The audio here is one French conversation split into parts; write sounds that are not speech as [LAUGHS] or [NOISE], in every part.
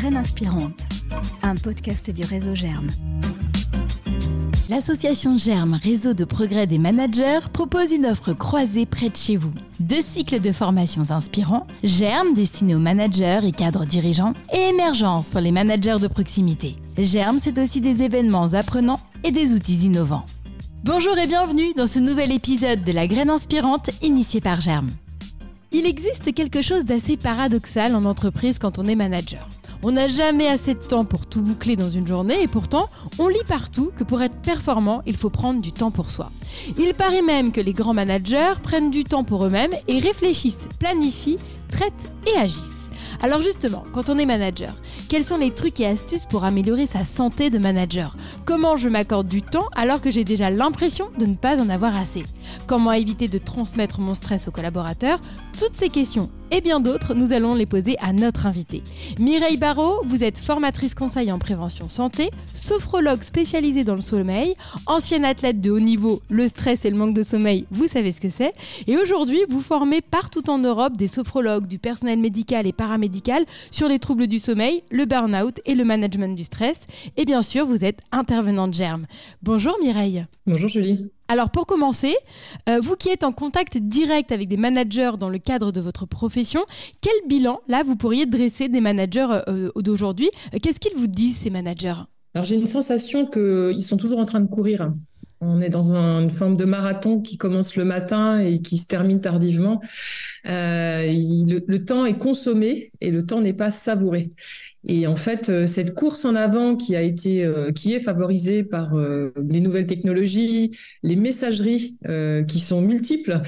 graine inspirante, un podcast du réseau Germe. L'association Germe, réseau de progrès des managers, propose une offre croisée près de chez vous. Deux cycles de formations inspirants, Germe destiné aux managers et cadres dirigeants, et Émergence pour les managers de proximité. Germe, c'est aussi des événements apprenants et des outils innovants. Bonjour et bienvenue dans ce nouvel épisode de La graine inspirante initié par Germe. Il existe quelque chose d'assez paradoxal en entreprise quand on est manager. On n'a jamais assez de temps pour tout boucler dans une journée et pourtant, on lit partout que pour être performant, il faut prendre du temps pour soi. Il paraît même que les grands managers prennent du temps pour eux-mêmes et réfléchissent, planifient, traitent et agissent. Alors justement, quand on est manager, quels sont les trucs et astuces pour améliorer sa santé de manager? Comment je m'accorde du temps alors que j'ai déjà l'impression de ne pas en avoir assez? Comment éviter de transmettre mon stress aux collaborateurs Toutes ces questions et bien d'autres, nous allons les poser à notre invité. Mireille Barrault, vous êtes formatrice conseil en prévention santé, sophrologue spécialisée dans le sommeil, ancienne athlète de haut niveau, le stress et le manque de sommeil, vous savez ce que c'est. Et aujourd'hui, vous formez partout en Europe des sophrologues, du personnel médical et paramédical sur les troubles du sommeil, le burn-out et le management du stress. Et bien sûr, vous êtes intervenante germe. Bonjour Mireille. Bonjour Julie. Alors pour commencer, euh, vous qui êtes en contact direct avec des managers dans le cadre de votre profession, quel bilan là vous pourriez dresser des managers euh, d'aujourd'hui? Qu'est-ce qu'ils vous disent ces managers? Alors j'ai une sensation qu'ils sont toujours en train de courir. On est dans une forme de marathon qui commence le matin et qui se termine tardivement. Euh, le, temps est consommé et le temps n'est pas savouré. Et en fait, euh, cette course en avant qui a été, euh, qui est favorisée par les nouvelles technologies, les messageries qui sont multiples,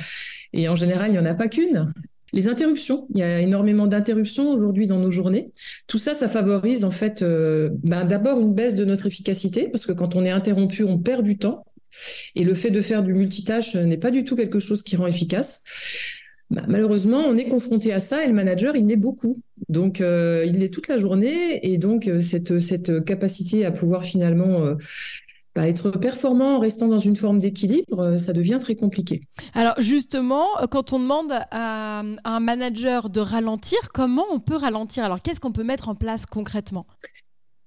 et en général, il n'y en a pas qu'une. Les interruptions, il y a énormément d'interruptions aujourd'hui dans nos journées. Tout ça, ça favorise en fait ben, d'abord une baisse de notre efficacité, parce que quand on est interrompu, on perd du temps. Et le fait de faire du multitâche n'est pas du tout quelque chose qui rend efficace. Bah, malheureusement, on est confronté à ça et le manager, il l'est beaucoup. Donc, euh, il l'est toute la journée et donc euh, cette, capacité à pouvoir finalement euh, bah, être performant en restant dans une forme d'équilibre, ça devient très compliqué. Alors justement, quand on demande à, un manager de ralentir, comment on peut ralentir? Alors qu'est-ce qu'on peut mettre en place concrètement?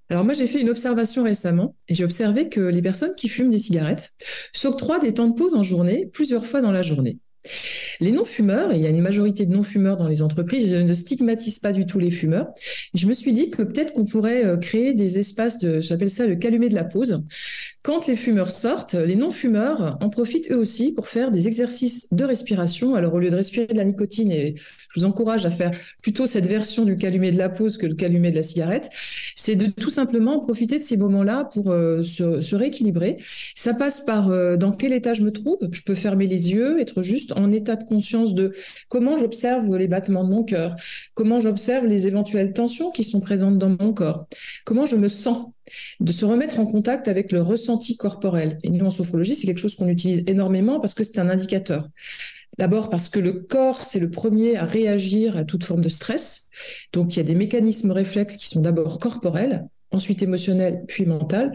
Alors moi, j'ai fait une observation récemment et j'ai observé que les personnes qui fument des cigarettes s'octroient des temps de pause en journée plusieurs fois dans la journée. Les non-fumeurs, et il y a une majorité de non-fumeurs dans les entreprises, je ne stigmatise pas du tout les fumeurs. Je me suis dit que peut-être qu'on pourrait euh, créer des espaces de, j'appelle ça le calumet de la pause. Quand les fumeurs sortent, les non-fumeurs en profitent eux aussi pour faire des exercices de respiration. Alors au lieu de respirer de la nicotine, et je vous encourage à faire plutôt cette version du calumet de la pause que le calumet de la cigarette, c'est de tout simplement profiter de ces moments-là pour euh, se, rééquilibrer. Ça passe par euh, dans quel état je me trouve. Je peux fermer les yeux, être juste en état de conscience de comment j'observe les battements de mon cœur, comment j'observe les éventuelles tensions qui sont présentes dans mon corps, comment je me sens de se remettre en contact avec le ressenti corporel. Et nous, en sophrologie, c'est quelque chose qu'on utilise énormément parce que c'est un indicateur. D'abord parce que le corps, c'est le premier à réagir à toute forme de stress. Donc, il y a des mécanismes réflexes qui sont d'abord corporels, ensuite émotionnels, puis mental.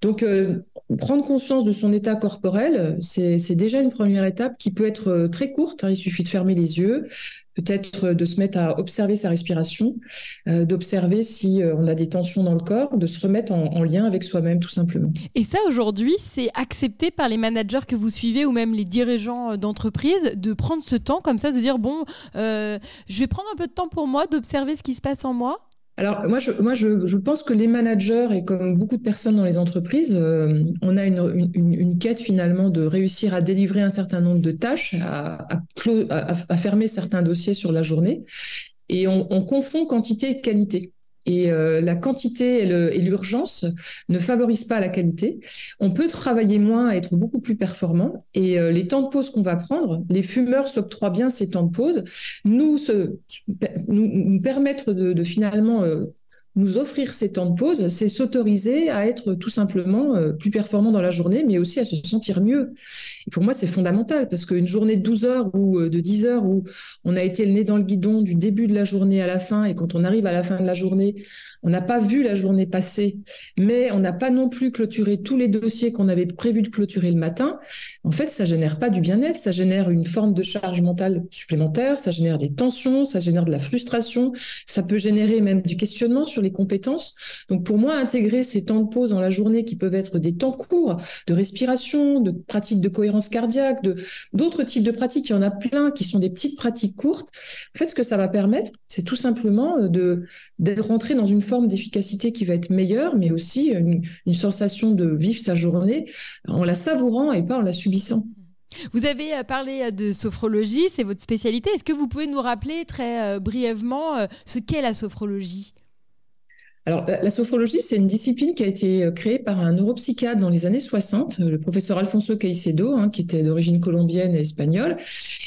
Donc, euh, prendre conscience de son état corporel, c'est déjà une première étape qui peut être euh, très courte. Hein. Il suffit de fermer les yeux, peut-être de se mettre à observer sa respiration, euh, d'observer si euh, on a des tensions dans le corps, de se remettre en, lien avec soi-même tout simplement. Et ça aujourd'hui, c'est accepté par les managers que vous suivez ou même les dirigeants d'entreprise de prendre ce temps comme ça, de dire bon, je vais prendre un peu de temps pour moi, d'observer ce qui se passe en moi? Alors moi, je, moi je, pense que les managers et comme beaucoup de personnes dans les entreprises, euh, on a une, une, quête finalement de réussir à délivrer un certain nombre de tâches, à, à, à, fermer certains dossiers sur la journée, et on confond quantité et qualité et euh, la quantité et l'urgence ne favorisent pas la qualité. On peut travailler moins, être beaucoup plus performant et euh, les temps de pause qu'on va prendre, les fumeurs s'octroient bien ces temps de pause, nous, se, nous, permettre de, de finalement euh, nous offrir ces temps de pause, c'est s'autoriser à être tout simplement euh, plus performant dans la journée, mais aussi à se sentir mieux. Et pour moi, c'est fondamental parce qu'une journée de 12 heures ou euh, de 10 heures où on a été le nez dans le guidon du début de la journée à la fin, et quand on arrive à la fin de la journée, on n'a pas vu la journée passer, mais on n'a pas non plus clôturé tous les dossiers qu'on avait prévu de clôturer le matin. En fait, ça génère pas du bien-être, ça génère une forme de charge mentale supplémentaire, ça génère des tensions, ça génère de la frustration, ça peut générer même du questionnement sur les compétences. Donc pour moi, intégrer ces temps de pause dans la journée qui peuvent être des temps courts de respiration, de pratiques de cohérence cardiaque, de d'autres types de pratiques, il y en a plein qui sont des petites pratiques courtes. En fait, ce que ça va permettre, c'est tout simplement euh, de, de rentrer dans une forme d'efficacité qui va être meilleure, mais aussi une, une sensation de vivre sa journée en la savourant et pas en la subissant. Vous avez euh, parlé euh, de sophrologie, c'est votre spécialité. Est-ce que vous pouvez nous rappeler très brièvement ce qu'est la sophrologie? Alors, la sophrologie, c'est une discipline qui a été euh, créée par un neuropsychiatre dans les années 60, euh, le professeur Alfonso Caicedo, hein, qui était d'origine colombienne et espagnole.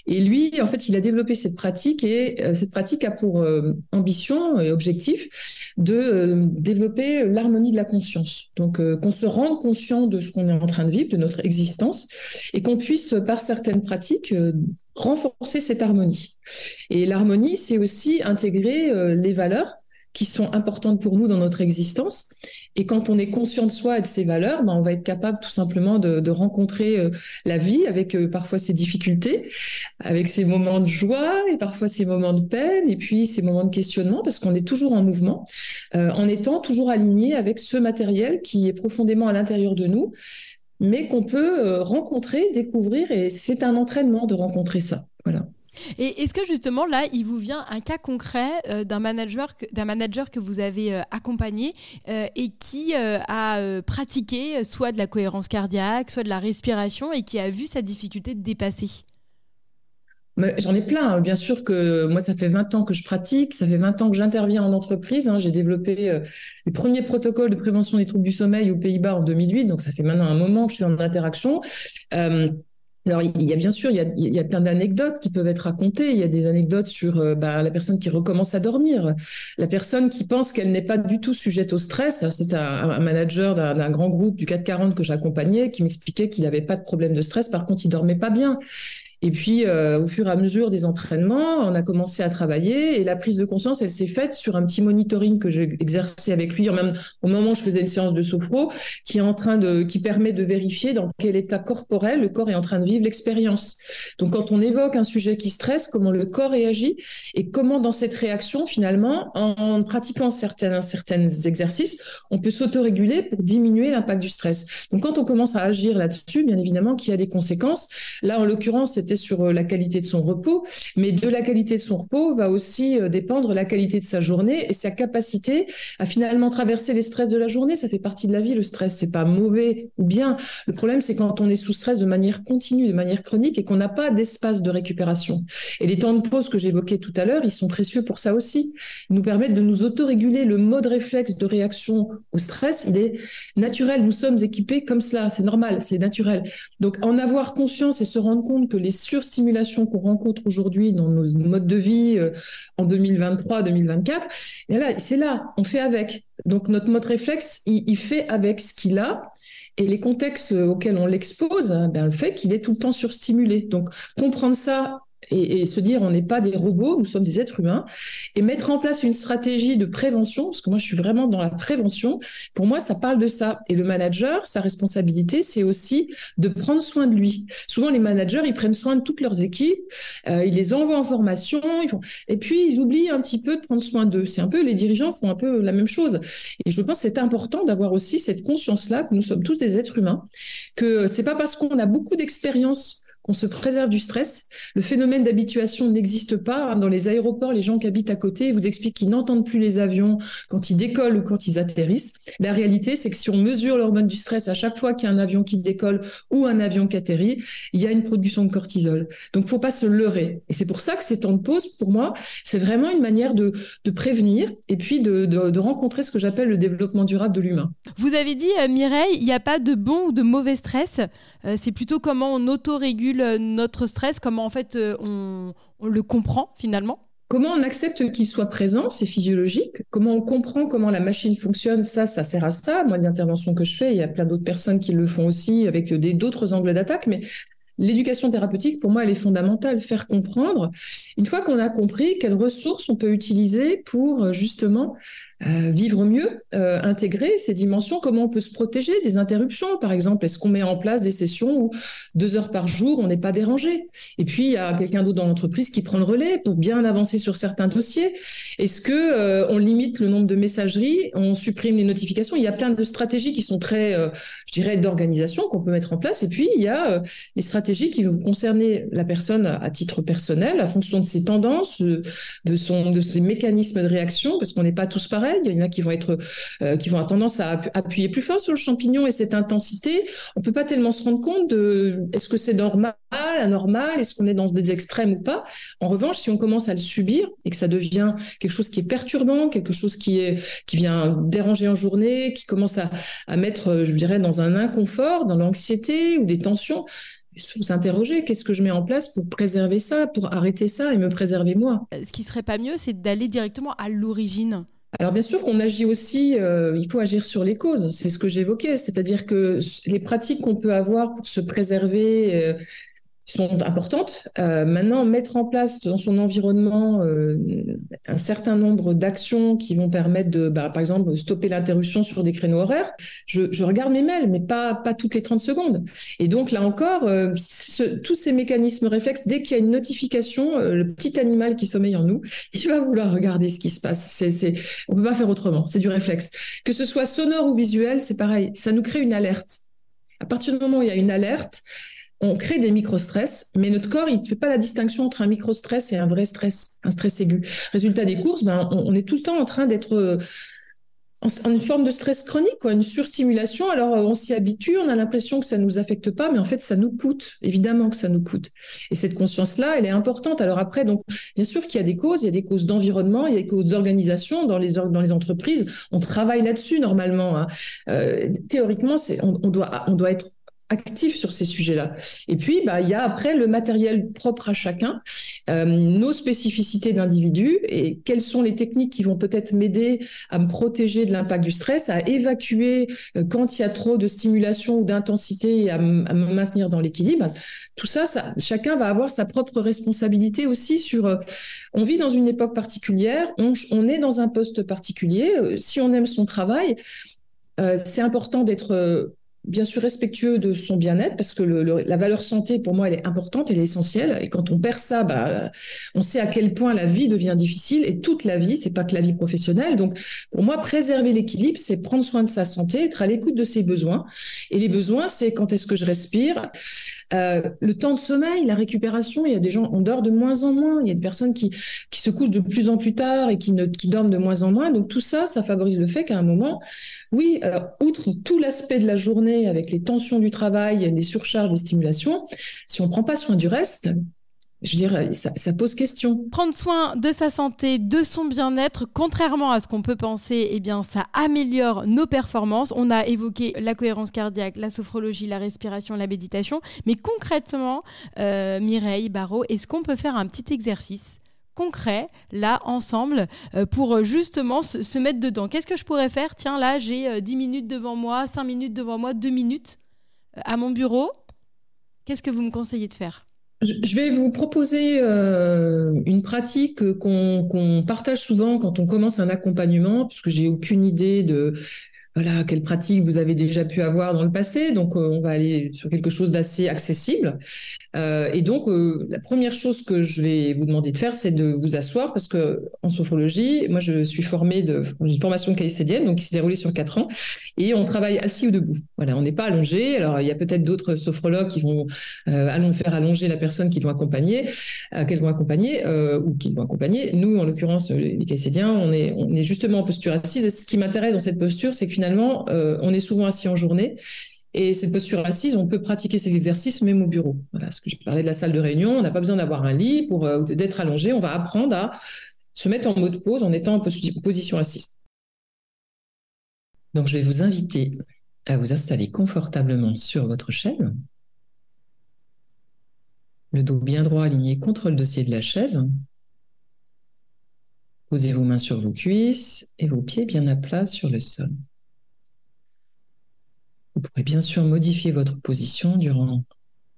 Et lui, en fait, il a développé cette pratique et euh, cette pratique a pour ambition et objectif de développer l'harmonie de la conscience. Donc, qu'on se rende conscient de ce qu'on est en train de vivre, de notre existence, et qu'on puisse, par certaines pratiques, renforcer cette harmonie. Et l'harmonie, c'est aussi intégrer les valeurs qui sont importantes pour nous dans notre existence. Et quand on est conscient de soi et de ses valeurs, ben on va être capable tout simplement de, rencontrer euh, la vie avec euh, parfois ses difficultés, avec ses moments de joie et parfois ses moments de peine, et puis ses moments de questionnement, parce qu'on est toujours en mouvement, euh, en étant toujours aligné avec ce matériel qui est profondément à l'intérieur de nous, mais qu'on peut rencontrer, découvrir, et c'est un entraînement de rencontrer ça. Voilà. Et est-ce que justement là, il vous vient un cas concret euh, d'un manager, d'un manager que vous avez euh, accompagné euh, et qui a pratiqué soit de la cohérence cardiaque, soit de la respiration et qui a vu sa difficulté de dépasser? J'en ai plein. Hein. Bien sûr que moi, ça fait 20 ans que je pratique, ça fait 20 ans que j'interviens en entreprise. Hein. J'ai développé les premiers protocoles de prévention des troubles du sommeil aux Pays-Bas en 2008, donc ça fait maintenant un moment que je suis en interaction. Alors, il y a bien sûr, il y a, il plein d'anecdotes qui peuvent être racontées. Il y a des anecdotes sur euh, bah, la personne qui recommence à dormir, la personne qui pense qu'elle n'est pas du tout sujette au stress. C'est un, un, manager d'un grand groupe du 440 que j'accompagnais qui m'expliquait qu'il n'avait pas de problème de stress. Par contre, il dormait pas bien. Et puis, euh, au fur et à mesure des entraînements, on a commencé à travailler et la prise de conscience, elle s'est faite sur un petit monitoring que j'ai exercé avec lui, même au moment où je faisais une séance de sophro, qui est en train de, qui permet de vérifier dans quel état corporel le corps est en train de vivre l'expérience. Donc, quand on évoque un sujet qui stresse, comment le corps réagit et comment dans cette réaction, finalement, en pratiquant certains, certains exercices, on peut s'autoréguler pour diminuer l'impact du stress. Donc, quand on commence à agir là-dessus, bien évidemment qu'il y a des conséquences. Là, en l'occurrence, sur euh, la qualité de son repos, mais de la qualité de son repos va aussi euh, dépendre la qualité de sa journée et sa capacité à finalement traverser les stress de la journée. Ça fait partie de la vie, le stress. C'est pas mauvais ou bien. Le problème, c'est quand on est sous stress de manière continue, de manière chronique et qu'on n'a pas d'espace de récupération. Et les temps de pause que j'évoquais tout à l'heure, ils sont précieux pour ça aussi. Ils nous permettent de nous autoréguler. Le mode réflexe de réaction au stress, il est naturel. Nous sommes équipés comme cela. C'est normal, c'est naturel. Donc, en avoir conscience et se rendre compte que les surstimulation qu'on rencontre aujourd'hui dans nos modes de vie euh, en 2023-2024, c'est là, on fait avec. Donc notre mode réflexe, il, fait avec ce qu'il a. Et les contextes auxquels on l'expose, ben, le fait qu'il est tout le temps surstimulé. Donc comprendre ça et, se dire on n'est pas des robots, nous sommes des êtres humains, et mettre en place une stratégie de prévention, parce que moi je suis vraiment dans la prévention, pour moi ça parle de ça. Et le manager, sa responsabilité, c'est aussi de prendre soin de lui. Souvent les managers, ils prennent soin de toutes leurs équipes, euh, ils les envoient en formation, et puis ils oublient un petit peu de prendre soin d'eux. C'est un peu, les dirigeants font un peu la même chose. Et je pense que c'est important d'avoir aussi cette conscience-là, que nous sommes tous des êtres humains, que c'est pas parce qu'on a beaucoup d'expérience qu'on se préserve du stress. Le phénomène d'habituation n'existe pas. Dans les aéroports, les gens qui habitent à côté vous expliquent qu'ils n'entendent plus les avions quand ils décollent ou quand ils atterrissent. La réalité, c'est que si on mesure l'hormone du stress à chaque fois qu'il y a un avion qui décolle ou un avion qui atterrit, il y a une production de cortisol. Donc, il faut pas se leurrer. Et c'est pour ça que ces temps de pause, pour moi, c'est vraiment une manière de, prévenir et puis de, rencontrer ce que j'appelle le développement durable de l'humain. Vous avez dit, euh, Mireille, il n'y a pas de bon ou de mauvais stress. Euh, c'est plutôt comment on autorégule notre stress, comment en fait euh, on, le comprend finalement? Comment on accepte qu'il soit présent, c'est physiologique? Comment on comprend comment la machine fonctionne, ça, ça sert à ça. Moi, les interventions que je fais, il y a plein d'autres personnes qui le font aussi avec d'autres angles d'attaque, mais l'éducation thérapeutique, pour moi, elle est fondamentale. Faire comprendre, une fois qu'on a compris quelles ressources on peut utiliser pour justement euh, vivre mieux, euh, intégrer ces dimensions, comment on peut se protéger des interruptions, par exemple. Est-ce qu'on met en place des sessions où deux heures par jour, on n'est pas dérangé? Et puis, il y a quelqu'un d'autre dans l'entreprise qui prend le relais pour bien avancer sur certains dossiers. Est-ce que euh, on limite le nombre de messageries, on supprime les notifications? Il y a plein de stratégies qui sont très, je dirais, d'organisation qu'on peut mettre en place. Et puis, il y a les stratégies qui vont concerner la personne à titre personnel, à fonction de ses tendances, de, son, de ses mécanismes de réaction, parce qu'on n'est pas tous pareils il y en a qui vont être, euh, qui vont avoir tendance à appuyer plus fort sur le champignon et cette intensité. On peut pas tellement se rendre compte de est-ce que c'est normal, anormal, est-ce qu'on est dans des extrêmes ou pas. En revanche, si on commence à le subir et que ça devient quelque chose qui est perturbant, quelque chose qui est, qui vient déranger en journée, qui commence à, mettre, je dirais, dans un inconfort, dans l'anxiété ou des tensions, s'interroger, qu'est-ce que je mets en place pour préserver ça, pour arrêter ça et me préserver moi? Ce qui serait pas mieux, c'est d'aller directement à l'origine alors bien sûr qu'on agit aussi, euh, il faut agir sur les causes, c'est ce que j'évoquais, c'est-à-dire que les pratiques qu'on peut avoir pour se préserver, euh, sont importantes. Euh, maintenant, mettre en place dans son environnement euh, un certain nombre d'actions qui vont permettre de, bah, par exemple, stopper l'interruption sur des créneaux horaires. Je, regarde mes mails, mais pas, pas toutes les 30 secondes. Et donc, là encore, euh, tous ces mécanismes réflexes, dès qu'il y a une notification, le petit animal qui sommeille en nous, [LAUGHS] il va vouloir regarder ce qui se passe. On peut pas faire autrement. C'est du réflexe. Que ce soit sonore ou visuel, c'est pareil. Ça nous crée une alerte. À partir du moment où il y a une alerte, on crée des micro-stress, mais notre corps, il ne fait pas la distinction entre un micro-stress et un vrai stress, un stress aigu. Résultat des courses, ben, on, est tout le temps en train d'être euh, en, une forme de stress chronique, quoi, une surstimulation. Alors, euh, on s'y habitue, on a l'impression que ça ne nous affecte pas, mais en fait, ça nous coûte. Évidemment que ça nous coûte. Et cette conscience-là, elle est importante. Alors après, donc, bien sûr qu'il y a des causes, il y a des causes d'environnement, il y a des causes d'organisation dans les, entreprises. On travaille là-dessus normalement. Hein. Euh, théoriquement, on, doit, on doit être actif sur ces sujets-là. Et puis, bah, il y a après le matériel propre à chacun, euh, nos spécificités d'individu et quelles sont les techniques qui vont peut-être m'aider à me protéger de l'impact du stress, à évacuer euh, quand il y a trop de stimulation ou d'intensité et à, me maintenir dans l'équilibre. Tout ça, ça, chacun va avoir sa propre responsabilité aussi sur. Euh, on vit dans une époque particulière, on, on est dans un poste particulier. si on aime son travail, c'est important d'être bien sûr respectueux de son bien-être parce que la valeur santé pour moi elle est importante, elle est essentielle et quand on perd ça, bah, on sait à quel point la vie devient difficile et toute la vie, c'est pas que la vie professionnelle. Donc pour moi préserver l'équilibre, c'est prendre soin de sa santé, être à l'écoute de ses besoins et les besoins c'est quand est-ce que je respire, euh, le temps de sommeil, la récupération, il y a des gens, on dort de moins en moins, il y a des personnes qui, qui se couchent de plus en plus tard et qui, dorment de moins en moins. Donc tout ça, ça favorise le fait qu'à un moment, oui, euh, outre tout l'aspect de la journée avec les tensions du travail, les surcharges, les stimulations, si on prend pas soin du reste, je veux dire, ça, pose question. Prendre soin de sa santé, de son bien-être, contrairement à ce qu'on peut penser, eh bien, ça améliore nos performances. On a évoqué la cohérence cardiaque, la sophrologie, la respiration, la méditation. Mais concrètement, euh, Mireille Barrault, est-ce qu'on peut faire un petit exercice? Concret, là, ensemble, euh, pour justement se, mettre dedans. Qu'est-ce que je pourrais faire? Tiens, là, j'ai 10 euh, minutes devant moi, 5 minutes devant moi, 2 minutes à mon bureau. Qu'est-ce que vous me conseillez de faire? Je vais vous proposer euh, une pratique qu'on partage souvent quand on commence un accompagnement, puisque j'ai aucune idée de voilà, quelles pratiques vous avez déjà pu avoir dans le passé. Donc, euh, on va aller sur quelque chose d'assez accessible. Euh, et donc, euh, la première chose que je vais vous demander de faire, c'est de vous asseoir parce que en sophrologie, moi, je suis formée de une formation caïcédienne, donc qui s'est déroulée sur quatre ans, et on travaille assis ou debout. Voilà, on n'est pas allongé. Alors, il y a peut-être d'autres sophrologues qui vont allons faire allonger la personne qu'ils vont accompagner, qu'elles vont accompagner ou qu'ils vont accompagner. Nous, en l'occurrence, les caïcédiens, on est, on est justement en posture assise. Et ce qui m'intéresse dans cette posture, c'est que euh, on est souvent assis en journée. Et cette posture assise, on peut pratiquer ces exercices même au bureau. Voilà, ce que je parlais de la salle de réunion, on n'a pas besoin d'avoir un lit pour euh, d'être allongé. On va apprendre à se mettre en mode pause en étant en position assise. Donc, je vais vous inviter à vous installer confortablement sur votre chaise. Le dos bien droit aligné contre le dossier de la chaise. Posez vos mains sur vos cuisses et vos pieds bien à plat sur le sol. Vous pourrez bien sûr modifier votre position durant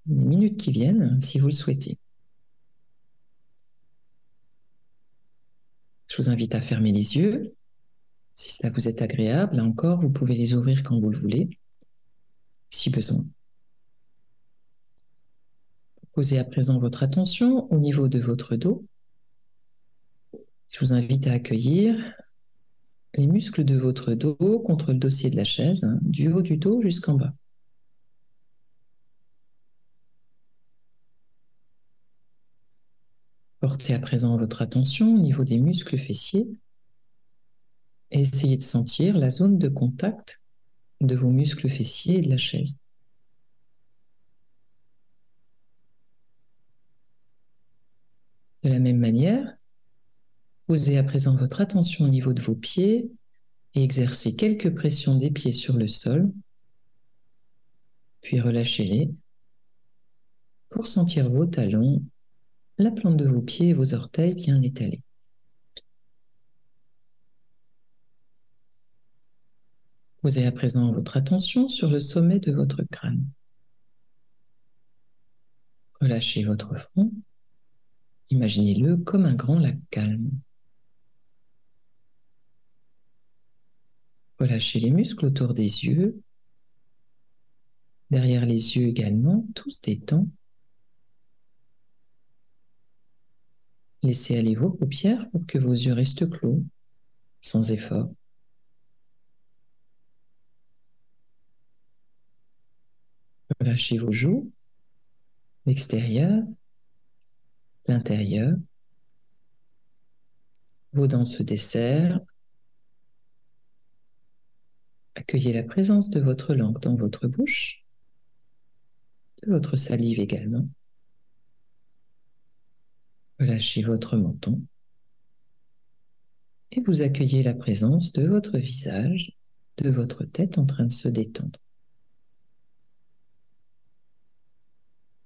les minutes qui viennent, si vous le souhaitez. Je vous invite à fermer les yeux. Si ça vous est agréable, là encore, vous pouvez les ouvrir quand vous le voulez, si besoin. Posez à présent votre attention au niveau de votre dos. Je vous invite à accueillir les muscles de votre dos contre le dossier de la chaise, hein, du haut du dos jusqu'en bas. Portez à présent votre attention au niveau des muscles fessiers essayez de sentir la zone de contact de vos muscles fessiers et de la chaise. De la même manière, posez à présent votre attention au niveau de vos pieds et exercez quelques pressions des pieds sur le sol, puis relâchez-les pour sentir vos talons la plante de vos pieds et vos orteils bien étalés. Posez à présent votre attention sur le sommet de votre crâne. Relâchez votre front. Imaginez-le comme un grand lac calme. Relâchez les muscles autour des yeux. Derrière les yeux également, tous détendus. Laissez aller vos paupières pour que vos yeux restent clos, sans effort. Relâchez vos joues, l'extérieur, l'intérieur. Vos dents se desserrent. Accueillez la présence de votre langue dans votre bouche, de votre salive également. Relâchez votre menton et vous accueillez la présence de votre visage, de votre tête en train de se détendre.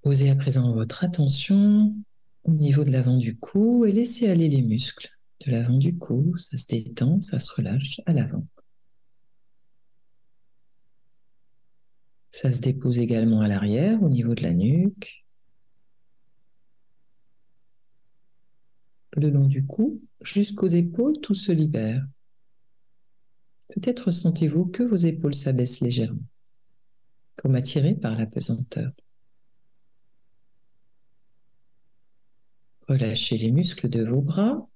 Posez à présent votre attention au niveau de l'avant du cou et laissez aller les muscles de l'avant du cou. Ça se détend, ça se relâche à l'avant. Ça se dépose également à l'arrière au niveau de la nuque. le long du cou jusqu'aux épaules, tout se libère. Peut-être sentez-vous que vos épaules s'abaissent légèrement, comme attirées par la pesanteur. Relâchez les muscles de vos bras,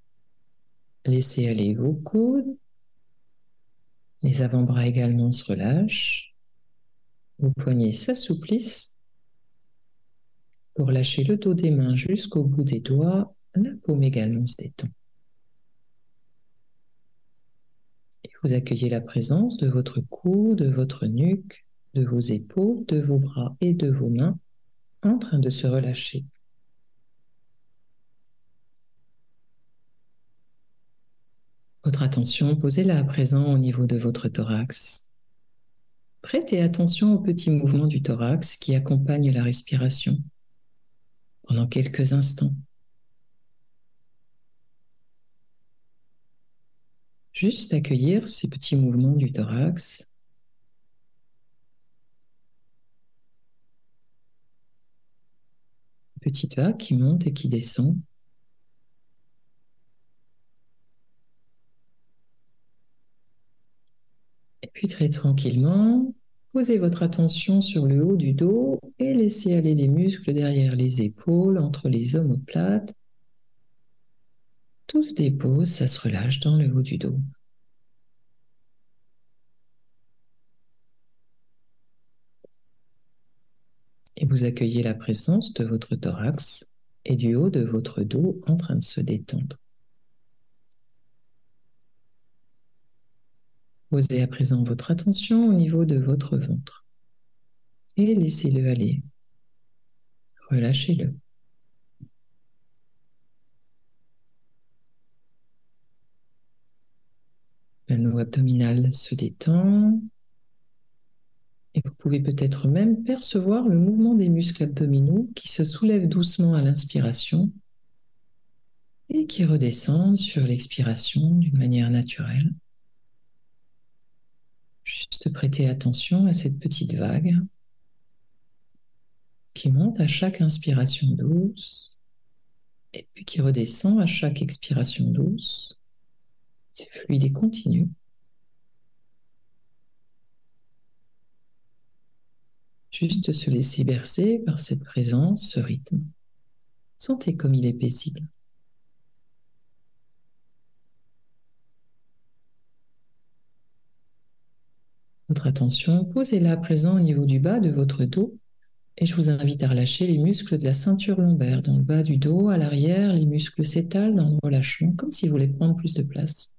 laissez aller vos coudes, les avant-bras également se relâchent, vos poignets s'assouplissent pour lâcher le dos des mains jusqu'au bout des doigts la paume également se détend. Et vous accueillez la présence de votre cou, de votre nuque, de vos épaules, de vos bras et de vos mains en train de se relâcher. Votre attention, posez-la à présent au niveau de votre thorax. Prêtez attention aux petits mouvements du thorax qui accompagnent la respiration pendant quelques instants. Juste accueillir ces petits mouvements du thorax. Petite vague qui monte et qui descend. Et puis très tranquillement, posez votre attention sur le haut du dos et laissez aller les muscles derrière les épaules, entre les omoplates tout se dépose, ça se relâche dans le haut du dos. Et vous accueillez la présence de votre thorax et du haut de votre dos en train de se détendre. Posez à présent votre attention au niveau de votre ventre et laissez-le aller. Relâchez-le. L'anneau abdominal se détend. Et vous pouvez peut-être même percevoir le mouvement des muscles abdominaux qui se soulèvent doucement à l'inspiration et qui redescendent sur l'expiration d'une manière naturelle. Juste prêter attention à cette petite vague qui monte à chaque inspiration douce et puis qui redescend à chaque expiration douce. C'est fluide et continu. Juste se laisser bercer par cette présence, ce rythme. Sentez comme il est paisible. Votre attention, posez-la à présent au niveau du bas de votre dos et je vous invite à relâcher les muscles de la ceinture lombaire dans le bas du dos, à l'arrière, les muscles s'étalent dans le relâchement, comme si vous voulez prendre plus de place.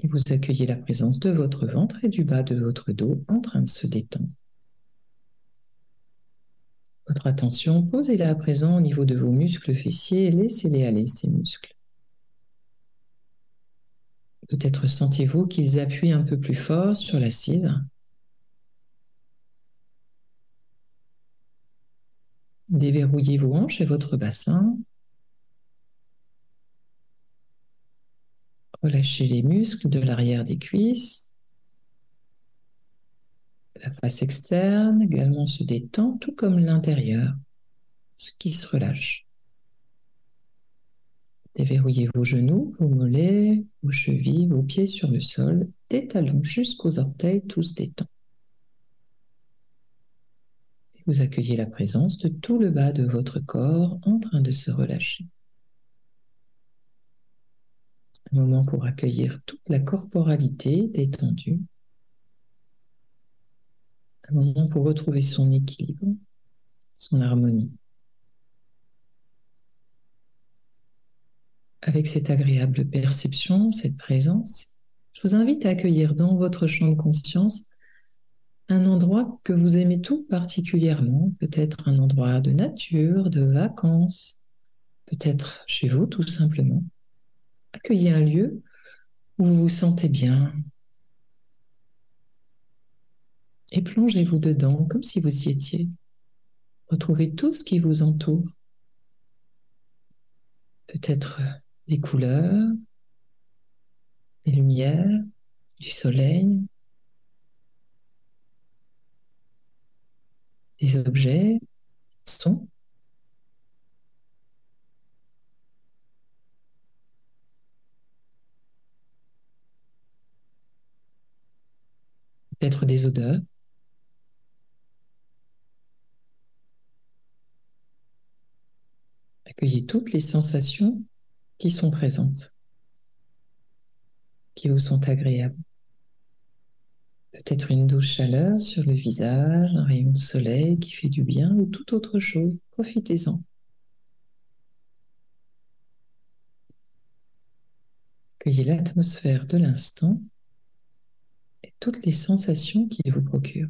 Et vous accueillez la présence de votre ventre et du bas de votre dos en train de se détendre. Votre attention, posez-la à présent au niveau de vos muscles fessiers et laissez-les aller, ces muscles. Peut-être sentez-vous qu'ils appuient un peu plus fort sur l'assise. Déverrouillez vos hanches et votre bassin. Relâchez les muscles de l'arrière des cuisses. La face externe également se détend, tout comme l'intérieur, ce qui se relâche. Déverrouillez vos genoux, vos mollets, vos chevilles, vos pieds sur le sol, des talons jusqu'aux orteils, tous détendus. Vous accueillez la présence de tout le bas de votre corps en train de se relâcher. Un moment pour accueillir toute la corporalité détendue. Moment pour retrouver son équilibre, son harmonie. avec cette agréable perception, cette présence, je vous invite à accueillir dans votre champ de conscience un endroit que vous aimez tout particulièrement, peut-être un endroit de nature, de vacances, peut-être chez vous tout simplement. Accueillez un lieu où vous vous sentez bien et plongez-vous dedans comme si vous y étiez. Retrouvez tout ce qui vous entoure. Peut-être des couleurs, des lumières, du soleil, des objets, sons. Peut-être des odeurs. Accueillez toutes les sensations qui sont présentes, qui vous sont agréables. Peut-être une douce chaleur sur le visage, un rayon de soleil qui fait du bien ou toute autre chose. Profitez-en. Cueillez l'atmosphère de l'instant et toutes les sensations qu'il vous procure.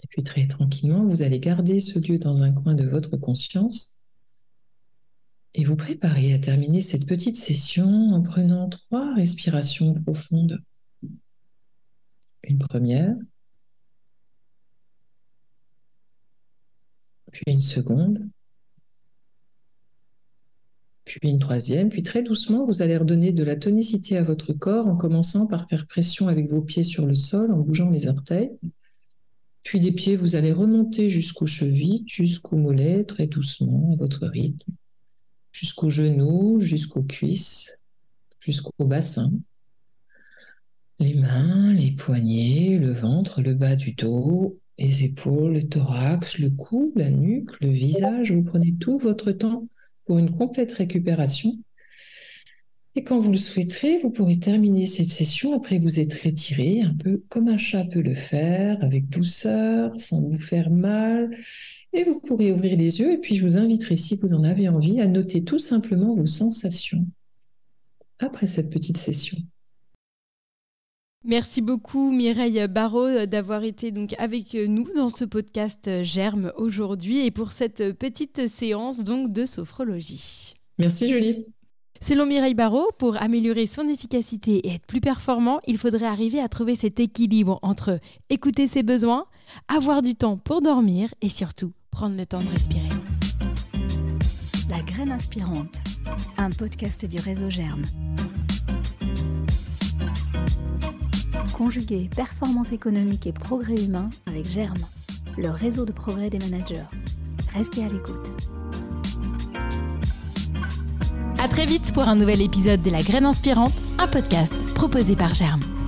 Puis très tranquillement, vous allez garder ce lieu dans un coin de votre conscience et vous préparez à terminer cette petite session en prenant trois respirations profondes. Une première, puis une seconde, puis une troisième, puis très doucement, vous allez redonner de la tonicité à votre corps en commençant par faire pression avec vos pieds sur le sol, en bougeant les orteils. Puis des pieds, vous allez remonter jusqu'aux chevilles, jusqu'aux mollets, très doucement, à votre rythme, jusqu'aux genoux, jusqu'aux cuisses, jusqu'au bassin. Les mains, les poignets, le ventre, le bas du dos, les épaules, le thorax, le cou, la nuque, le visage. Vous prenez tout votre temps pour une complète récupération et quand vous le souhaiterez, vous pourrez terminer cette session après vous être retiré, un peu comme un chat peut le faire, avec douceur, sans vous faire mal. Et vous pourrez ouvrir les yeux et puis je vous inviterai, si vous en avez envie, à noter tout simplement vos sensations après cette petite session. Merci beaucoup Mireille Barraud d'avoir été donc avec nous dans ce podcast Germe aujourd'hui et pour cette petite séance donc de sophrologie. Merci Julie. Selon Mireille Barrault, pour améliorer son efficacité et être plus performant, il faudrait arriver à trouver cet équilibre entre écouter ses besoins, avoir du temps pour dormir et surtout prendre le temps de respirer. La graine inspirante, un podcast du réseau Germe. Conjuguer performance économique et progrès humain avec Germe, le réseau de progrès des managers. Restez à l'écoute. À très vite pour un nouvel épisode de La graine inspirante, un podcast proposé par Germe.